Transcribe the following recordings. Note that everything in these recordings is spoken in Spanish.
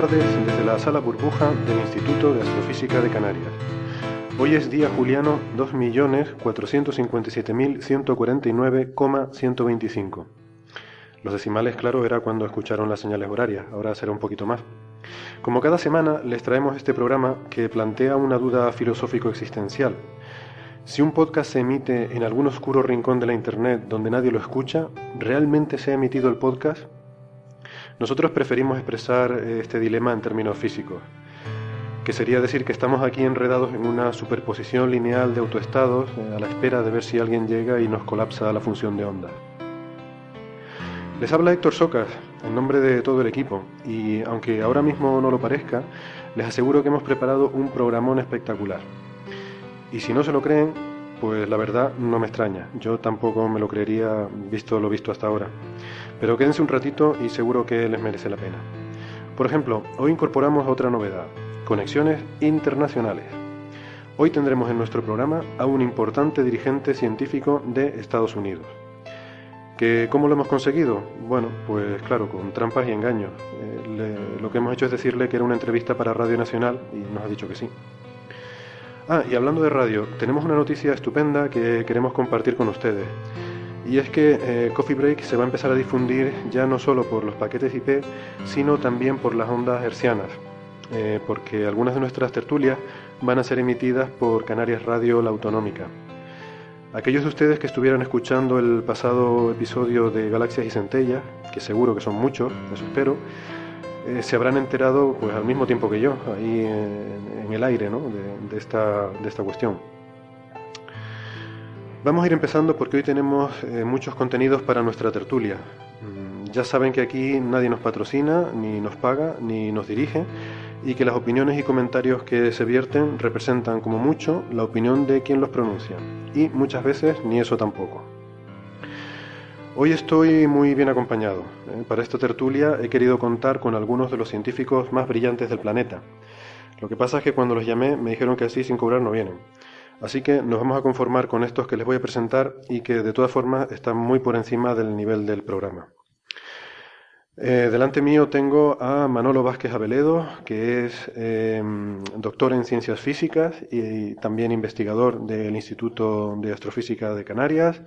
Tardes desde la sala burbuja del Instituto de Astrofísica de Canarias. Hoy es día juliano 2.457.149,125. Los decimales, claro, era cuando escucharon las señales horarias, ahora será un poquito más. Como cada semana, les traemos este programa que plantea una duda filosófico-existencial. Si un podcast se emite en algún oscuro rincón de la Internet donde nadie lo escucha, ¿realmente se ha emitido el podcast? Nosotros preferimos expresar eh, este dilema en términos físicos, que sería decir que estamos aquí enredados en una superposición lineal de autoestados eh, a la espera de ver si alguien llega y nos colapsa la función de onda. Les habla Héctor Socas, en nombre de todo el equipo, y aunque ahora mismo no lo parezca, les aseguro que hemos preparado un programón espectacular. Y si no se lo creen, pues la verdad no me extraña, yo tampoco me lo creería visto lo visto hasta ahora. Pero quédense un ratito y seguro que les merece la pena. Por ejemplo, hoy incorporamos otra novedad, conexiones internacionales. Hoy tendremos en nuestro programa a un importante dirigente científico de Estados Unidos. ¿Que, ¿Cómo lo hemos conseguido? Bueno, pues claro, con trampas y engaños. Eh, lo que hemos hecho es decirle que era una entrevista para Radio Nacional y nos ha dicho que sí. Ah, y hablando de radio, tenemos una noticia estupenda que queremos compartir con ustedes. Y es que eh, Coffee Break se va a empezar a difundir ya no solo por los paquetes IP, sino también por las ondas hercianas, eh, porque algunas de nuestras tertulias van a ser emitidas por Canarias Radio La Autonómica. Aquellos de ustedes que estuvieran escuchando el pasado episodio de Galaxias y Centellas, que seguro que son muchos, eso espero, eh, se habrán enterado pues al mismo tiempo que yo, ahí en, el aire ¿no? de, de, esta, de esta cuestión. Vamos a ir empezando porque hoy tenemos eh, muchos contenidos para nuestra tertulia. Mm, ya saben que aquí nadie nos patrocina, ni nos paga, ni nos dirige, y que las opiniones y comentarios que se vierten representan como mucho la opinión de quien los pronuncia, y muchas veces ni eso tampoco. Hoy estoy muy bien acompañado. ¿eh? Para esta tertulia he querido contar con algunos de los científicos más brillantes del planeta. Lo que pasa es que cuando los llamé me dijeron que así sin cobrar no vienen. Así que nos vamos a conformar con estos que les voy a presentar y que de todas formas están muy por encima del nivel del programa. Eh, delante mío tengo a Manolo Vázquez Aveledo, que es eh, doctor en ciencias físicas y, también investigador del Instituto de Astrofísica de Canarias.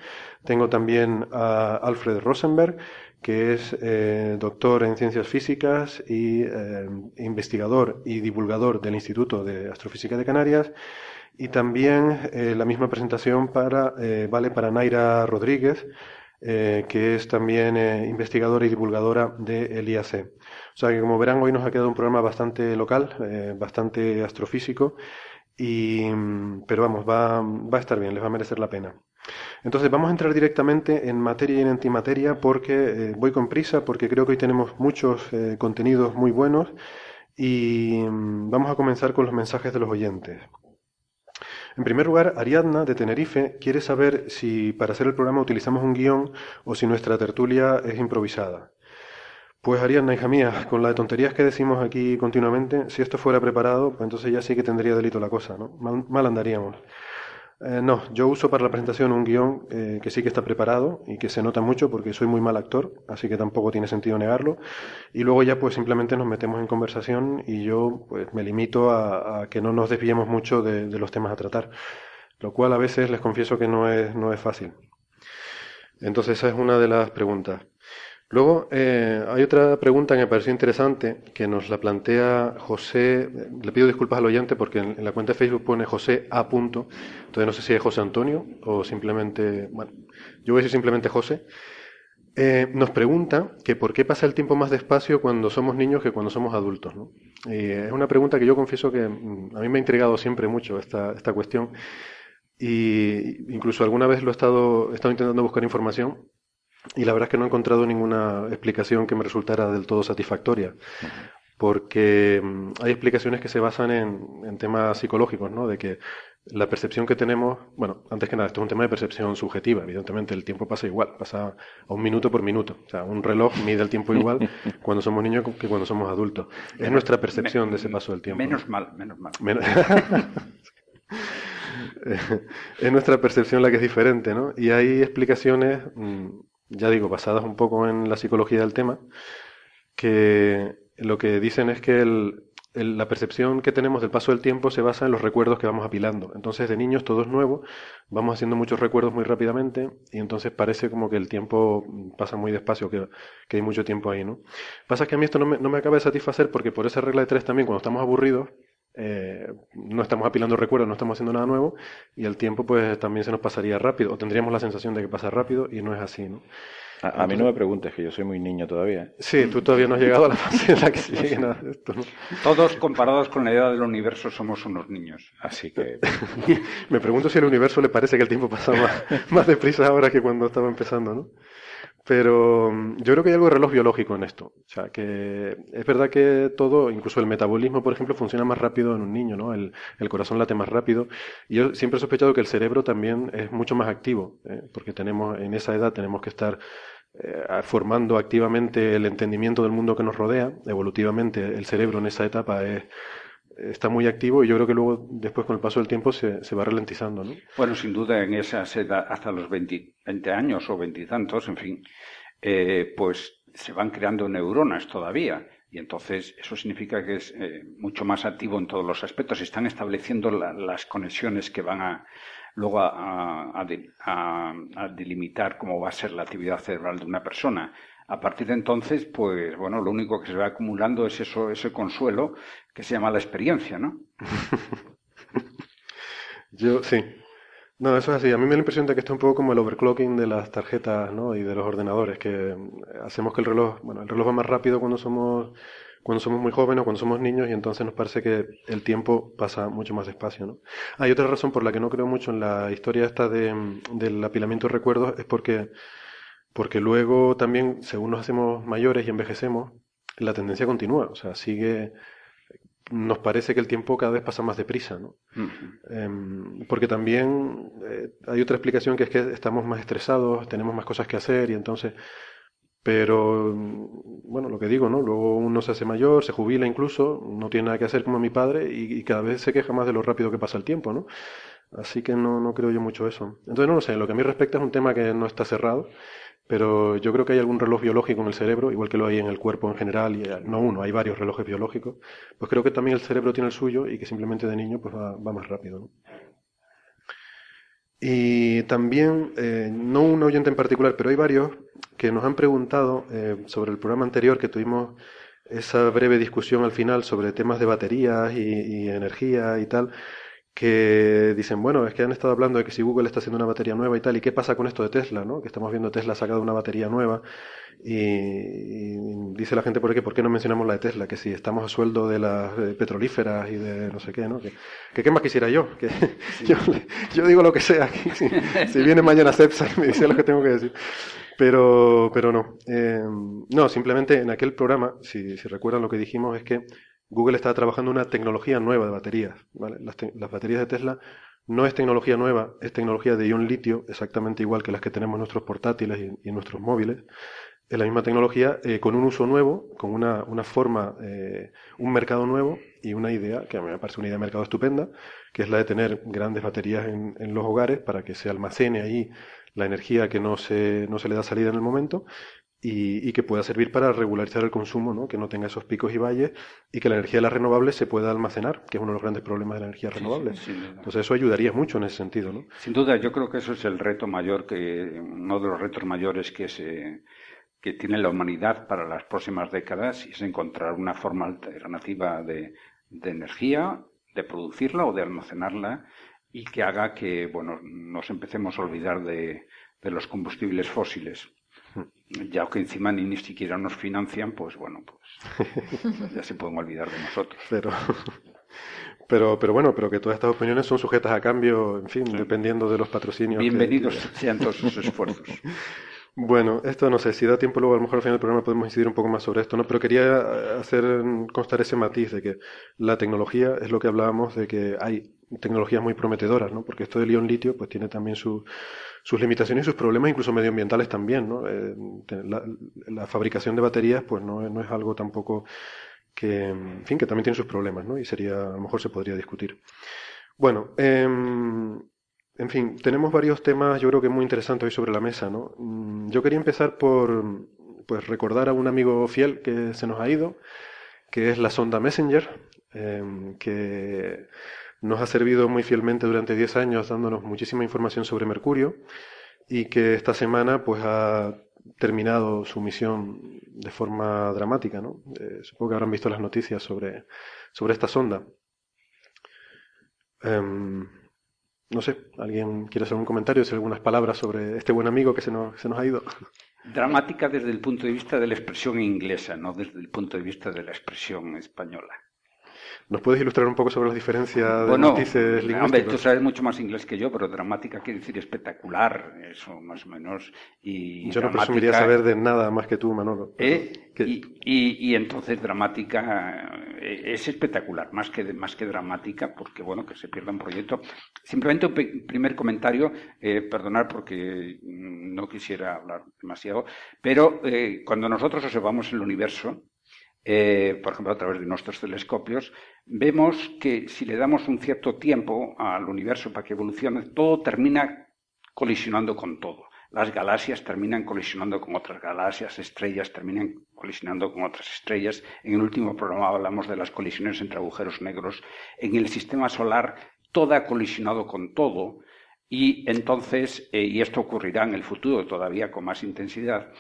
Tengo también a Alfred Rosenberg, que es eh, doctor en ciencias físicas y eh, investigador y divulgador del Instituto de Astrofísica de Canarias. Y también eh, la misma presentación para, vale para Naira Rodríguez, eh, que es también investigadora y divulgadora del de IAC. O sea que como verán hoy nos ha quedado un programa bastante local, bastante astrofísico, y, pero vamos, va, va, a estar bien, les va a merecer la pena. Entonces vamos a entrar directamente en materia y en antimateria porque voy con prisa, porque creo que hoy tenemos muchos contenidos muy buenos y mm, vamos a comenzar con los mensajes de los oyentes. En primer lugar, Ariadna, de Tenerife, quiere saber si para hacer el programa utilizamos un guion o si nuestra tertulia es improvisada. Pues Ariadna, hija mía, con la de tonterías que decimos aquí continuamente, si esto fuera preparado, pues entonces ya sí que tendría delito la cosa, ¿no? Mal, mal andaríamos. Eh, no, yo uso para la presentación un guion eh, que sí que está preparado y que se nota mucho porque soy muy mal actor, así que tampoco tiene sentido negarlo. Y luego ya pues simplemente nos metemos en conversación y yo pues me limito a, que no nos desviemos mucho de, de, los temas a tratar, lo cual a veces les confieso que no es, no es fácil. Entonces esa es una de las preguntas. Luego, eh, hay otra pregunta que me pareció interesante, que nos la plantea José, le pido disculpas al oyente porque en, la cuenta de Facebook pone José A. Punto, entonces no sé si es José Antonio o simplemente, bueno, yo voy a decir simplemente José. Eh, nos pregunta que por qué pasa el tiempo más despacio cuando somos niños que cuando somos adultos. ¿no? Y es una pregunta que yo confieso que mm, a mí me ha intrigado siempre mucho esta, esta cuestión. Y incluso alguna vez lo he estado, he estado intentando buscar información y la verdad es que no he encontrado ninguna explicación que me resultara del todo satisfactoria. Porque mm, hay explicaciones que se basan en, temas psicológicos, ¿no? De que la percepción que tenemos, bueno, antes que nada, esto es un tema de percepción subjetiva, evidentemente el tiempo pasa igual, pasa a un minuto por minuto. O sea, un reloj mide el tiempo igual cuando somos niños que cuando somos adultos. Es nuestra percepción de ese paso del tiempo. Menos mal, menos mal. es nuestra percepción la que es diferente, ¿no? Y hay explicaciones mm, ya digo, basadas un poco en la psicología del tema, que lo que dicen es que la percepción que tenemos del paso del tiempo se basa en los recuerdos que vamos apilando. Entonces, de niños todo es nuevo, vamos haciendo muchos recuerdos muy rápidamente y entonces parece como que el tiempo pasa muy despacio, que, hay mucho tiempo ahí, ¿no? Pasa que a mí esto no me, no me acaba de satisfacer porque por esa regla de tres también, cuando estamos aburridos, eh, no estamos apilando recuerdos, no estamos haciendo nada nuevo y el tiempo pues también se nos pasaría rápido o tendríamos la sensación de que pasa rápido y no es así, ¿no? A, mí no me preguntes, que yo soy muy niño todavía. Sí, tú todavía no has llegado a la fase en la que se lleguen a esto. Todos comparados con la edad del universo somos unos niños. Así que... me pregunto si al universo le parece que el tiempo pasa más, más deprisa ahora que cuando estaba empezando, ¿no? Pero mm, yo creo que hay algo de reloj biológico en esto. O sea, que es verdad que todo, incluso el metabolismo, por ejemplo, funciona más rápido en un niño, ¿no? El, el corazón late más rápido. Y yo siempre he sospechado que el cerebro también es mucho más activo, ¿eh? porque tenemos, en esa edad tenemos que estar eh, formando activamente el entendimiento del mundo que nos rodea. Evolutivamente, el cerebro en esa etapa es está muy activo y yo creo que luego, después con el paso del tiempo, se, se va ralentizando. ¿no? Bueno, sin duda, en esa edad, hasta los 20, años o veintitantos, en fin, eh, pues se van creando neuronas todavía. Y entonces eso significa que es eh, mucho más activo en todos los aspectos. Se están estableciendo las conexiones que van a luego a, a, delimitar cómo va a ser la actividad cerebral de una persona. A partir de entonces, pues bueno, lo único que se va acumulando es eso, ese consuelo que se llama la experiencia, ¿no? Yo, sí. No, eso es así. A mí me da la impresión de que esto es un poco como el overclocking de las tarjetas ¿no? y de los ordenadores, que hacemos que el reloj, bueno, el reloj va más rápido cuando somos, cuando somos muy jóvenes cuando somos niños y entonces nos parece que el tiempo pasa mucho más despacio. ¿no? Hay otra razón por la que no creo mucho en la historia esta de, del apilamiento de recuerdos, es porque porque luego también, según nos hacemos mayores y envejecemos, la tendencia continúa, o sea, sigue, nos parece que el tiempo cada vez pasa más deprisa, ¿no? Em, porque también eh, hay otra explicación que es que estamos más estresados, tenemos más cosas que hacer y entonces, pero bueno, lo que digo, ¿no? Luego uno se hace mayor, se jubila incluso, no tiene nada que hacer como mi padre y, y cada vez se queja más de lo rápido que pasa el tiempo, ¿no? Así que no, no creo yo mucho eso. Entonces no lo sé, lo que a mí respecta es un tema que no está cerrado pero yo creo que hay algún reloj biológico en el cerebro, igual que lo hay en el cuerpo en general, y no uno, hay varios relojes biológicos. Pues creo que también el cerebro tiene el suyo y que simplemente de niño pues va, más rápido. Y también, eh, no un oyente en particular, pero hay varios que nos han preguntado eh, sobre el programa anterior que tuvimos esa breve discusión al final sobre temas de baterías y energía y tal que dicen, bueno, es que han estado hablando de que si Google está haciendo una batería nueva y tal, ¿y qué pasa con esto de Tesla, no? Que estamos viendo Tesla sacado una batería nueva y, dice la gente por qué, ¿por qué no mencionamos la de Tesla? Que si estamos a sueldo de las eh, petrolíferas y de no sé qué, ¿no? Que, qué más quisiera yo, que yo, digo lo que sea, si, viene mañana Cepsa y me dice lo que tengo que decir. Pero, pero no. Eh, no, simplemente en aquel programa, si, si recuerdan lo que dijimos, es que Google está trabajando una tecnología nueva de baterías. Las, baterías de Tesla no es tecnología nueva, es tecnología de ion litio, exactamente igual que las que tenemos en nuestros portátiles y, en nuestros móviles. Es la misma tecnología eh, con un uso nuevo, con una, forma, eh, un mercado nuevo y una idea, que a mí me parece una idea de mercado estupenda, que es la de tener grandes baterías en, en los hogares para que se almacene ahí la energía que no se, no se le da salida en el momento y, que pueda servir para regularizar el consumo, ¿no? que no tenga esos picos y valles y que la energía de las renovables se pueda almacenar, que es uno de los grandes problemas de la energía renovable. Entonces eso ayudaría mucho en ese sentido. ¿no? Sin duda, yo creo que eso es el reto mayor, que uno de los retos mayores que se que tiene la humanidad para las próximas décadas y es encontrar una forma alternativa de, de energía, de producirla o de almacenarla y que haga que bueno, nos empecemos a olvidar de, de los combustibles fósiles. Ya que encima ni, ni siquiera nos financian, pues bueno, pues ya se pueden olvidar de nosotros. Pero, pero, pero bueno, pero que todas estas opiniones son sujetas a cambio, en fin, dependiendo de los patrocinios. Bienvenidos sean todos sus esfuerzos. Bueno, esto no sé, si da tiempo luego a lo mejor al final del programa podemos incidir un poco más sobre esto, ¿no? Pero quería eh, hacer constar ese matiz de que la tecnología es lo que hablábamos de que hay tecnologías muy prometedoras, ¿no? Porque esto del ion litio pues tiene también sus limitaciones y sus problemas, incluso medioambientales también, ¿no? Eh, la, fabricación de baterías pues no, no, es algo tampoco que, en fin, que también tiene sus problemas, ¿no? Y sería, a lo mejor se podría discutir. Bueno, eh, en fin, tenemos varios temas yo creo que muy interesantes hoy sobre la mesa, ¿no? Mm, yo quería empezar por pues recordar a un amigo fiel que se nos ha ido, que es la sonda Messenger, em, que nos ha servido muy fielmente durante 10 años dándonos muchísima información sobre Mercurio y que esta semana pues ha terminado su misión de forma dramática. Eh, supongo que habrán visto las noticias sobre, sobre esta sonda. Em, no sé, ¿alguien quiere hacer un comentario, decir algunas palabras sobre este buen amigo que se nos, se nos ha ido? Dramática desde el punto de vista de la expresión inglesa, no desde el punto de vista de la expresión española. ¿Nos puedes ilustrar un poco sobre las diferencias de matices lingüísticos? Hombre, tú sabes mucho más inglés que yo, pero dramática quiere decir espectacular, eso más o menos. Y yo no presumiría saber de nada más que tú, Manolo. ¿Eh? Y, entonces dramática eh, es espectacular, más que, más que dramática, porque bueno, que se pierda un proyecto. Simplemente un primer comentario, eh, perdonar porque no quisiera hablar demasiado, pero eh, cuando nosotros observamos el universo, eh, por ejemplo, a través de nuestros telescopios, vemos que si le damos un cierto tiempo al universo para que evolucione, todo termina colisionando con todo. Las galaxias terminan colisionando con otras galaxias, estrellas terminan colisionando con otras estrellas. En el último programa hablamos de las colisiones entre agujeros negros. En el sistema solar todo ha colisionado con todo y entonces, eh, y esto ocurrirá en el futuro todavía con más intensidad,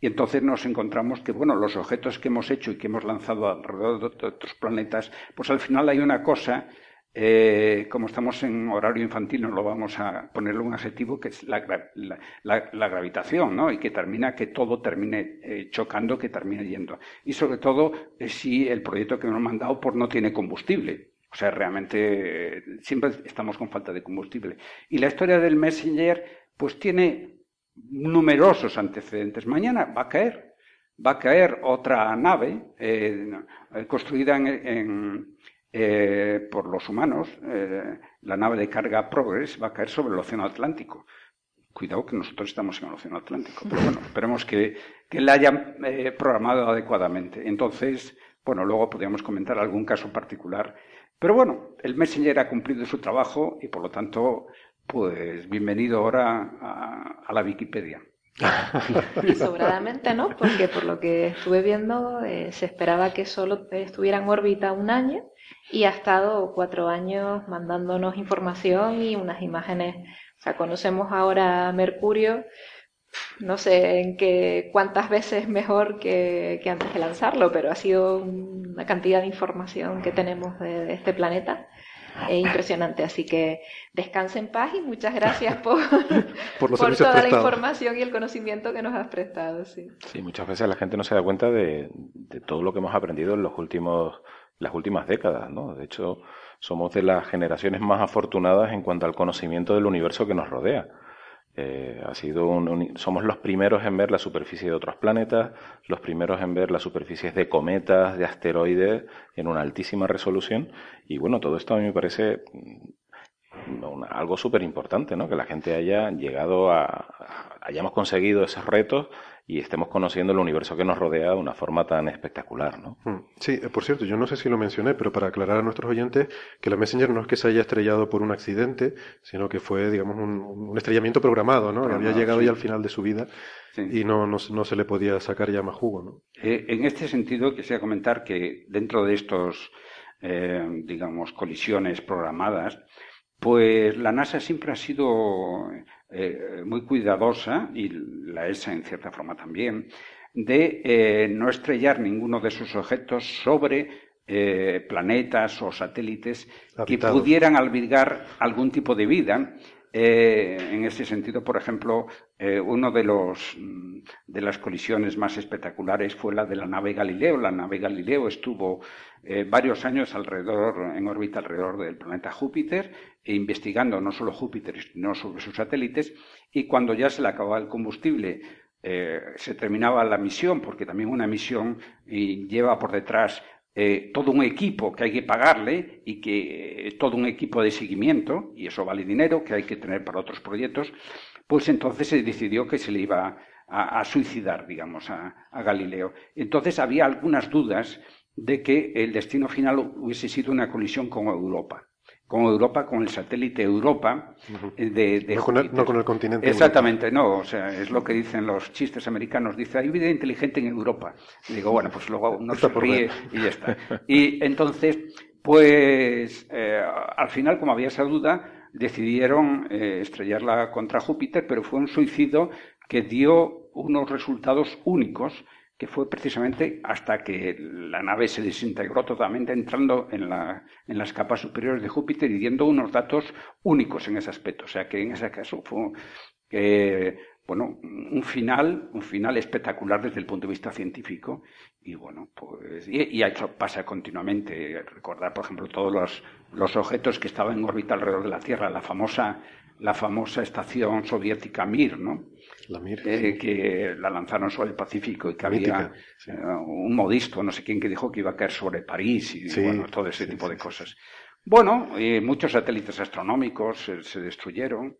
y entonces nos encontramos que, bueno, los objetos que hemos hecho y que hemos lanzado alrededor de otros planetas, pues al final hay una cosa, eh, como estamos en horario infantil, no lo vamos a ponerle un adjetivo, que es la, gravitación, ¿no? Y que termina, que todo termine eh, chocando, que termine yendo. Y sobre todo, eh, si el proyecto que nos han mandado pues, no tiene combustible. O sea, realmente siempre estamos con falta de combustible. Y la historia del Messenger, pues tiene numerosos antecedentes. Mañana va a caer, va a caer otra nave eh, construida eh, por los humanos, eh, la nave de carga Progress, va a caer sobre el Océano Atlántico. Cuidado que nosotros estamos en el Océano Atlántico, pero bueno, esperemos que, que la hayan programado adecuadamente. Entonces, bueno, luego podríamos comentar algún caso particular. Pero bueno, el Messenger ha cumplido su trabajo y por lo tanto pues bienvenido ahora a, la Wikipedia. Sobradamente, ¿no? Porque por lo que estuve viendo, eh, se esperaba que solo estuviera en órbita un año y ha estado cuatro años mandándonos información y unas imágenes. O sea, conocemos ahora Mercurio, no sé en qué cuántas veces mejor que, antes de lanzarlo, pero ha sido una cantidad de información que tenemos de este planeta es impresionante. Así que descanse en paz y muchas gracias por, por, toda la información y el conocimiento que nos has prestado. Sí. sí, muchas veces la gente no se da cuenta de, todo lo que hemos aprendido en los últimos, las últimas décadas. ¿no? De hecho, somos de las generaciones más afortunadas en cuanto al conocimiento del universo que nos rodea. Eh, ha sido somos los primeros en ver la superficie de otros planetas, los primeros en ver las superficies de cometas, de asteroides en una altísima resolución. Y bueno, todo esto a mí me parece algo súper importante, ¿no? Que la gente haya llegado a, hayamos conseguido esos retos y estemos conociendo el universo que nos rodea de una forma tan espectacular, ¿no? Mm. Sí, eh, por cierto, yo no sé si lo mencioné, pero para aclarar a nuestros oyentes que la Messenger no es que se haya estrellado por un accidente, sino que fue, digamos, un, estrellamiento programado, ¿no? Había llegado ya al final de su vida y no, no, se le podía sacar ya más jugo, ¿no? Eh, en este sentido, quisiera comentar que dentro de estos, eh, digamos, colisiones programadas, pues la NASA siempre ha sido eh, muy cuidadosa, y la ESA en cierta forma también, de eh, no estrellar ninguno de sus objetos sobre eh, planetas o satélites que pudieran albergar algún tipo de vida. Eh, en ese sentido, por ejemplo, eh, uno de los mm, de las colisiones más espectaculares fue la de la nave Galileo. La nave Galileo estuvo varios años alrededor, en órbita alrededor del planeta Júpiter, e investigando no solo Júpiter, sino sobre sus satélites. Y cuando ya se le acababa el combustible, se terminaba la misión, porque también una misión lleva por detrás eh, todo un equipo que hay que pagarle y que eh, todo un equipo de seguimiento, y eso vale dinero que hay que tener para otros proyectos, pues entonces se decidió que se le iba a, suicidar, digamos, a, a, Galileo. Entonces había algunas dudas de que el destino final hubiese sido una colisión con Europa con Europa, con el satélite Europa eh, de, no, con el, continente. Exactamente, no, o sea, es lo que dicen los chistes americanos. Dice, hay vida inteligente en Europa. Y digo, bueno, pues luego uno se ríe y ya está. Y entonces, pues, eh, al final, como había esa duda, decidieron eh, estrellarla contra Júpiter, pero fue un suicidio que dio unos resultados únicos que fue precisamente hasta que la nave se desintegró totalmente entrando en, la, en las capas superiores de Júpiter y dando unos datos únicos en ese aspecto. O sea que en ese caso fue bueno, un final, un final espectacular desde el punto de vista científico. Y bueno, pues, y, eso pasa continuamente. Recordar, por ejemplo, todos los, los objetos que estaban en órbita alrededor de la Tierra, la famosa, la famosa estación soviética Mir, ¿no? Eh, que la lanzaron sobre el Pacífico y que había eh, un modisto, no sé quién, que dijo que iba a caer sobre París y bueno, todo ese tipo de cosas. Bueno, muchos satélites astronómicos se, destruyeron.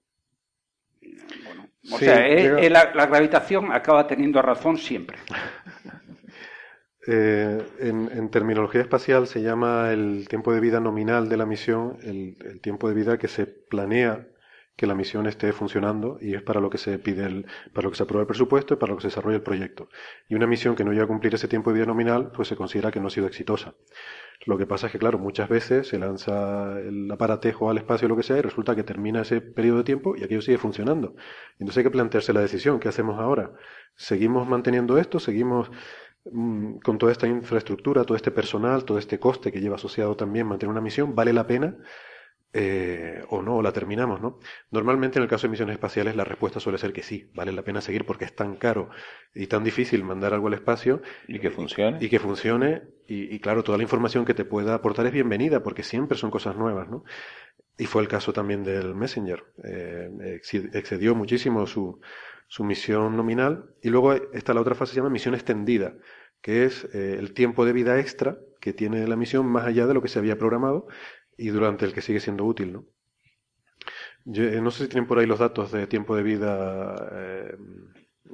Bueno, o sea, eh, la, gravitación acaba teniendo razón siempre. en, terminología espacial se llama el tiempo de vida nominal de la misión, el tiempo de vida que se planea que la misión esté funcionando y es para lo que se pide, el, para lo que se aprueba el presupuesto y para lo que se desarrolla el proyecto. Y una misión que no llega a cumplir ese tiempo de vida nominal, pues se considera que no ha sido exitosa. Lo que pasa es que, claro, muchas veces se lanza el aparatejo al espacio lo que sea y resulta que termina ese periodo de tiempo y aquello sigue funcionando. Entonces hay que plantearse la decisión, ¿qué hacemos ahora? ¿Seguimos manteniendo esto? ¿Seguimos mm, con toda esta infraestructura, todo este personal, todo este coste que lleva asociado también mantener una misión? ¿Vale la pena? Eh, o no, o la terminamos, ¿no? Normalmente en el caso de misiones espaciales la respuesta suele ser que sí, vale la pena seguir porque es tan caro y tan difícil mandar algo al espacio. Y que funcione. Y que funcione, y, claro, toda la información que te pueda aportar es bienvenida porque siempre son cosas nuevas, ¿no? Y fue el caso también del Messenger. Eh, excedió muchísimo su, su misión nominal. Y luego está la otra fase, se llama misión extendida, que es eh, el tiempo de vida extra que tiene la misión más allá de lo que se había programado y durante el que sigue siendo útil, ¿no? Yo, eh, no sé si tienen por ahí los datos de tiempo de vida. Eh,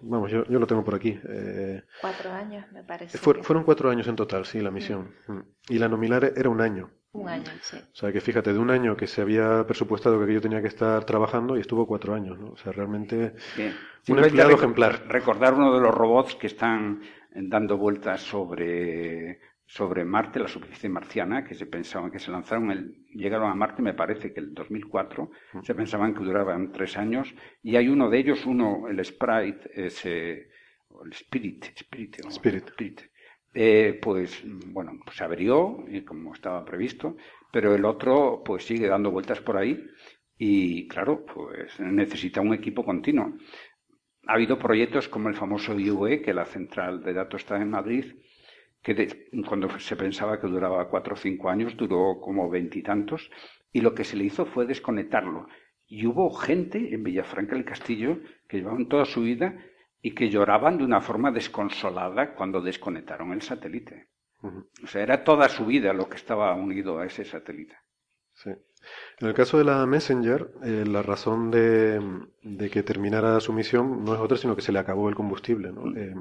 vamos, yo, yo, lo tengo por aquí. Eh, cuatro años, me parece. fueron cuatro años en total, sí, la misión. Mm. Y la nominal era un año. Un año, sí. O sea, que fíjate, de un año que se había presupuestado que yo tenía que estar trabajando y estuvo cuatro años, ¿no? O sea, realmente un empleado ejemplar. Recordar uno de los robots que están dando vueltas sobre sobre Marte, la superficie marciana, que se pensaban que se lanzaron, el, llegaron a Marte, me parece que el 2004, se pensaban que duraban tres años, y hay uno de ellos, uno, el Sprite, ese, el Spirit, Spirit, Spirit. Eh, pues bueno, pues se abrió, como estaba previsto, pero el otro pues sigue dando vueltas por ahí y claro, pues necesita un equipo continuo. Ha habido proyectos como el famoso IUE, que la central de datos está en Madrid, que cuando se pensaba que duraba cuatro o cinco años, duró como veintitantos, y, lo que se le hizo fue desconectarlo. Y hubo gente en Villafranca del Castillo que llevaban toda su vida y que lloraban de una forma desconsolada cuando desconectaron el satélite. O sea, era toda su vida lo que estaba unido a ese satélite. Sí. En el caso de la Messenger, eh, la razón de, que terminara su misión no es otra, sino que se le acabó el combustible. Mm. Eh,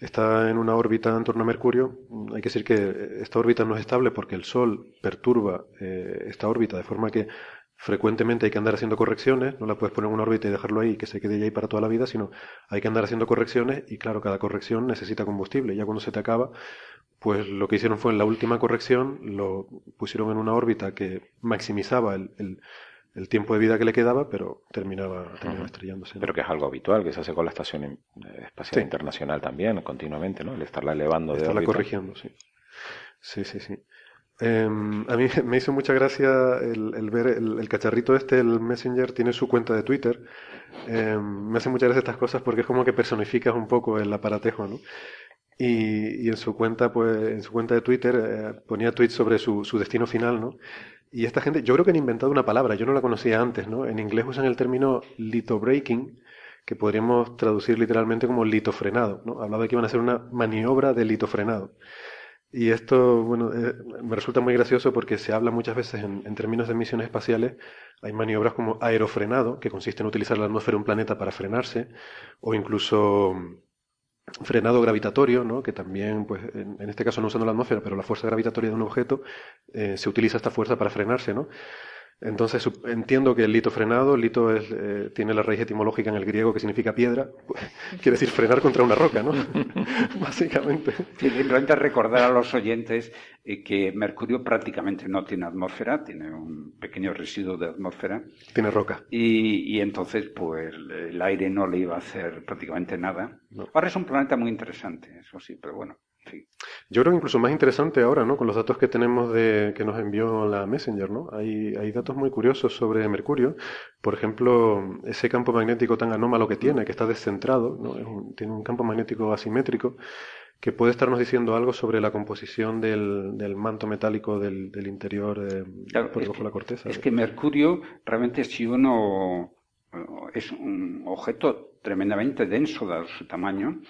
está en una órbita en torno a Mercurio. Hay que decir que esta órbita no es estable porque el Sol perturba eh, esta órbita de forma que frecuentemente hay que andar haciendo correcciones. No la puedes poner en una órbita y dejarlo ahí que se quede ahí para toda la vida, sino hay que andar haciendo correcciones y claro, cada corrección necesita combustible. Ya cuando se te acaba, pues lo que hicieron fue en la última corrección, lo pusieron en una órbita que maximizaba el, el tiempo de vida que le quedaba, pero terminaba, estrellándose. Pero que es algo habitual, que se hace con la Estación Espacial Internacional también, continuamente, ¿no? El estarla elevando de Estarla corrigiendo, sí. Sí, sí, sí. Em, a mí me hizo mucha gracia el, ver el, cacharrito este, el Messenger, tiene su cuenta de Twitter. Em, me hace muchas gracia estas cosas porque es como que personificas un poco el aparatejo, ¿no? Y, en su cuenta, pues, en su cuenta de Twitter eh, ponía tweets sobre su, su, destino final, ¿no? Y esta gente, yo creo que han inventado una palabra, yo no la conocía antes, ¿no? En inglés usan el término litobreaking, que podríamos traducir literalmente como litofrenado, ¿no? Hablaba de que iban a hacer una maniobra de litofrenado. Y esto, bueno, eh, me resulta muy gracioso porque se habla muchas veces en, en, términos de misiones espaciales. Hay maniobras como aerofrenado, que consiste en utilizar la atmósfera de un planeta para frenarse, o incluso mm, frenado gravitatorio, ¿no? que también, pues, en, este caso no usando la atmósfera, pero la fuerza gravitatoria de un objeto, eh, se utiliza esta fuerza para frenarse, ¿no? Entonces entiendo que el lito frenado, lito es, eh, tiene la raíz etimológica en el griego que significa piedra, quiere decir frenar contra una roca, ¿no? Básicamente. simplemente recordar a los oyentes eh, que Mercurio prácticamente no tiene atmósfera, tiene un pequeño residuo de atmósfera. Tiene roca. Y, entonces, pues el aire no le iba a hacer prácticamente nada. Ahora es un planeta muy interesante, eso sí, pero bueno. Yo creo que incluso más interesante ahora, ¿no? Con los datos que tenemos de que nos envió la Messenger, ¿no? Hay, hay datos muy curiosos sobre Mercurio. Por ejemplo, ese campo magnético tan anómalo que tiene, que está descentrado, ¿no? tiene un campo magnético asimétrico que puede estarnos diciendo algo sobre la composición del, del manto metálico del, del interior eh, por debajo de la corteza. Es que Mercurio, realmente, si uno eh, es un objeto tremendamente denso dado su tamaño,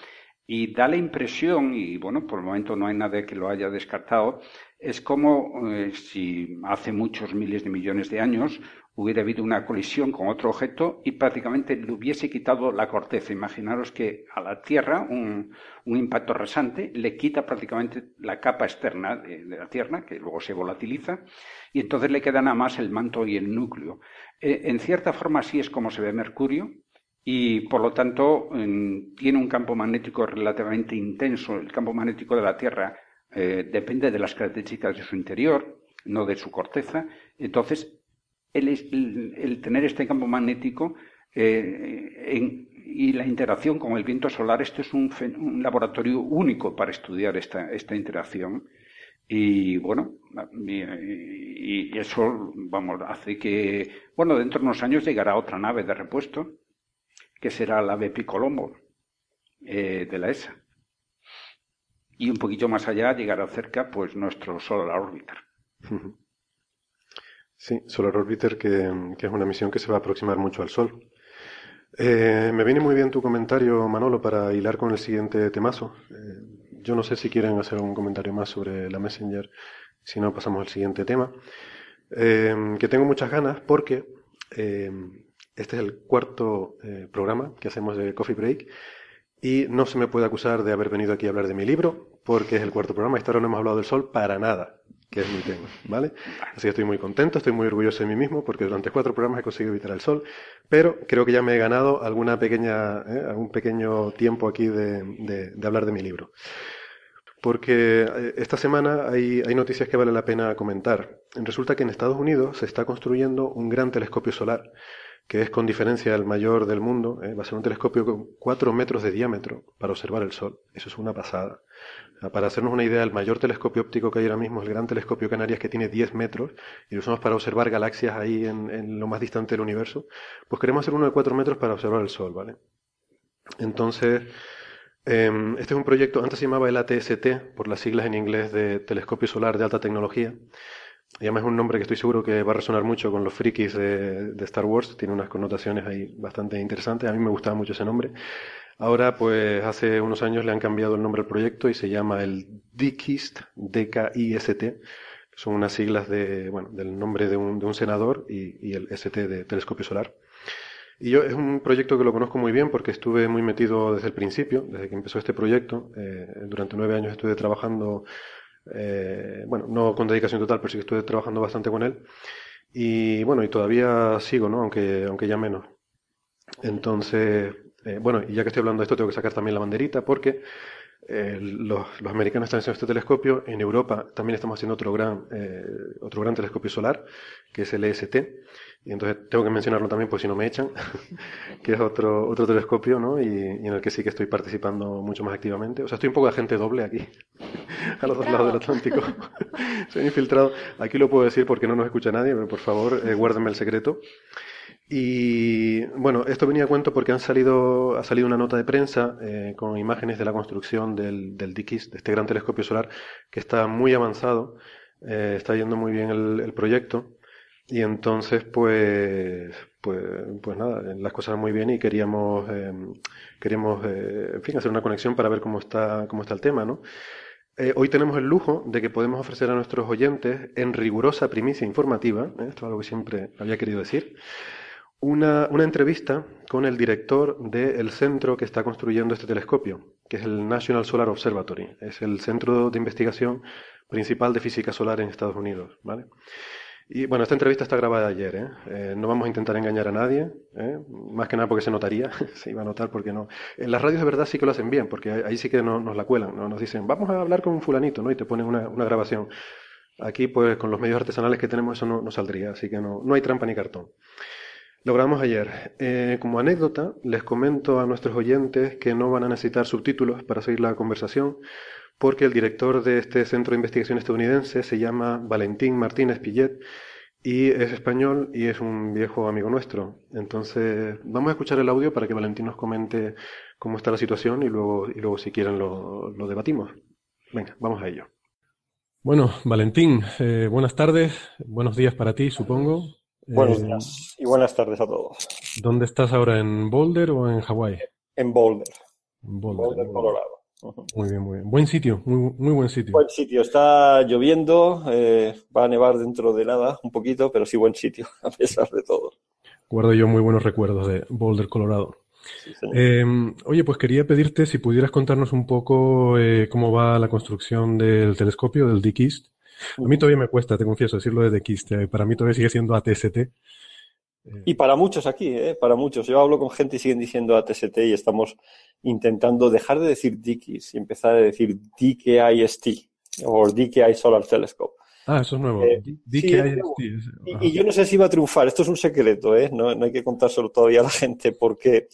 y da la impresión, y bueno, por el momento no hay nadie que lo haya descartado, es como eh, si hace muchos miles de millones de años hubiera habido una colisión con otro objeto y prácticamente le hubiese quitado la corteza. Imaginaros que a la Tierra un, impacto rasante le quita prácticamente la capa externa de, la Tierra, que luego se volatiliza, y entonces le queda nada más el manto y el núcleo. Eh, en cierta forma así es como se ve Mercurio, y por lo tanto tiene un campo magnético relativamente intenso. El campo magnético de la Tierra eh, depende de las características de su interior, no de su corteza. Entonces, el, tener este campo magnético eh, y la interacción con el viento solar, esto es un, laboratorio único para estudiar esta, interacción. Y bueno, y, eso vamos, hace que, bueno, dentro de unos años llegará otra nave de repuesto que será la ave Picolombo eh, de la ESA. Y un poquito más allá llegará cerca pues nuestro Solar Orbiter. Sí, Solar Orbiter, que, es una misión que se va a aproximar mucho al Sol. Eh, me viene muy bien tu comentario, Manolo, para hilar con el siguiente temazo. Eh, yo no sé si quieren hacer un comentario más sobre la Messenger, si no pasamos al siguiente tema. que tengo muchas ganas porque este es el cuarto eh, programa que hacemos de Coffee Break y no se me puede acusar de haber venido aquí a hablar de mi libro porque es el cuarto programa. Esta hora no hemos hablado del sol para nada, que es mi tema, ¿vale? Así que estoy muy contento, estoy muy orgulloso de mí mismo porque durante cuatro programas he conseguido evitar el sol, pero creo que ya me he ganado alguna pequeña, eh, algún pequeño tiempo aquí de, hablar de mi libro. Porque eh, esta semana hay noticias que vale la pena comentar. Resulta que en Estados Unidos se está construyendo un gran telescopio solar que es con diferencia el mayor del mundo, ¿eh? va a ser un telescopio con 4 metros de diámetro para observar el Sol. Eso es una pasada. para hacernos una idea, el mayor telescopio óptico que hay ahora mismo es el Gran Telescopio Canarias, que tiene 10 metros, y lo usamos para observar galaxias ahí en, lo más distante del universo. Pues queremos hacer uno de 4 metros para observar el Sol, ¿vale? Entonces, em, este es un proyecto, antes se llamaba el ATST, por las siglas en inglés de Telescopio Solar de Alta Tecnología. Y además es un nombre que estoy seguro que va a resonar mucho con los frikis de, Star Wars. Tiene unas connotaciones ahí bastante interesantes. A mí me gustaba mucho ese nombre. Ahora, pues hace unos años le han cambiado el nombre al proyecto y se llama el DKIST, D-K-I-S-T, son unas siglas de, bueno, del nombre de un, de un senador y, y, el ST de telescopio solar. Y yo es un proyecto que lo conozco muy bien porque estuve muy metido desde el principio, desde que empezó este proyecto. Eh, durante nueve años estuve trabajando eh, bueno, no con dedicación total, pero sí que estuve trabajando bastante con él. Y bueno, y todavía sigo, ¿no? Aunque, aunque ya menos. Entonces, eh, bueno, y ya que estoy hablando de esto, tengo que sacar también la banderita porque los, americanos están haciendo este telescopio. En Europa también estamos haciendo otro gran, eh, otro gran telescopio solar, que es el EST. Y entonces tengo que mencionarlo también, pues si no me echan, que es otro, otro telescopio, ¿no? Y, en el que sí que estoy participando mucho más activamente. O sea, estoy un poco de agente doble aquí, a los dos lados del Atlántico. Soy infiltrado. Aquí lo puedo decir porque no nos escucha nadie, pero por favor, eh, guárdenme el secreto. Y bueno, esto venía a cuento porque han salido, ha salido una nota de prensa eh, con imágenes de la construcción del, del de este gran telescopio solar, que está muy avanzado, eh, está yendo muy bien el, proyecto. Y entonces, pues, pues, pues nada, las cosas muy bien y queríamos, eh, queríamos en fin, hacer una conexión para ver cómo está, cómo está el tema, ¿no? hoy tenemos el lujo de que podemos ofrecer a nuestros oyentes en rigurosa primicia informativa, esto es algo que siempre había querido decir, una, una entrevista con el director del centro que está construyendo este telescopio, que es el National Solar Observatory. Es el centro de investigación principal de física solar en Estados Unidos. ¿vale? Y bueno, esta entrevista está grabada ayer. ¿eh? Eh, no vamos a intentar engañar a nadie, ¿eh? más que nada porque se notaría, se iba a notar porque no. En las radios de verdad sí que lo hacen bien, porque ahí sí que no, nos la cuelan, ¿no? nos dicen, vamos a hablar con un fulanito, ¿no? y te ponen una, una grabación. Aquí, pues con los medios artesanales que tenemos, eso no, no saldría, así que no, no hay trampa ni cartón. Lo grabamos ayer. Eh, como anécdota, les comento a nuestros oyentes que no van a necesitar subtítulos para seguir la conversación, porque el director de este centro de investigación estadounidense se llama Valentín Martínez Pillet y es español y es un viejo amigo nuestro. Entonces, vamos a escuchar el audio para que Valentín nos comente cómo está la situación y luego, y luego si quieren, lo, debatimos. Venga, vamos a ello. Bueno, Valentín, eh, buenas tardes, buenos días para ti, supongo. Buenos eh, días y buenas tardes a todos. ¿Dónde estás ahora? ¿En Boulder o en Hawái? En Boulder. En Boulder, Colorado. Muy bien, muy bien. Buen sitio, muy, muy buen sitio. Buen sitio. Está lloviendo, eh, va a nevar dentro de nada, un poquito, pero sí buen sitio, a pesar de todo. Guardo yo muy buenos recuerdos de Boulder, Colorado. Em, oye, pues quería pedirte si pudieras contarnos un poco eh, cómo va la construcción del telescopio, del Dick East, a mí todavía me cuesta, te confieso, decirlo desde Kist. Para mí todavía sigue siendo ATST. Y para muchos aquí, ¿eh? para muchos. Yo hablo con gente y siguen diciendo ATST y estamos intentando dejar de decir DKIS y empezar a decir DKIST o DKI Solar Telescope. Ah, eso es nuevo. Eh, y, yo no sé si va a triunfar. Esto es un secreto, ¿eh? No, no hay que contárselo todavía a la gente porque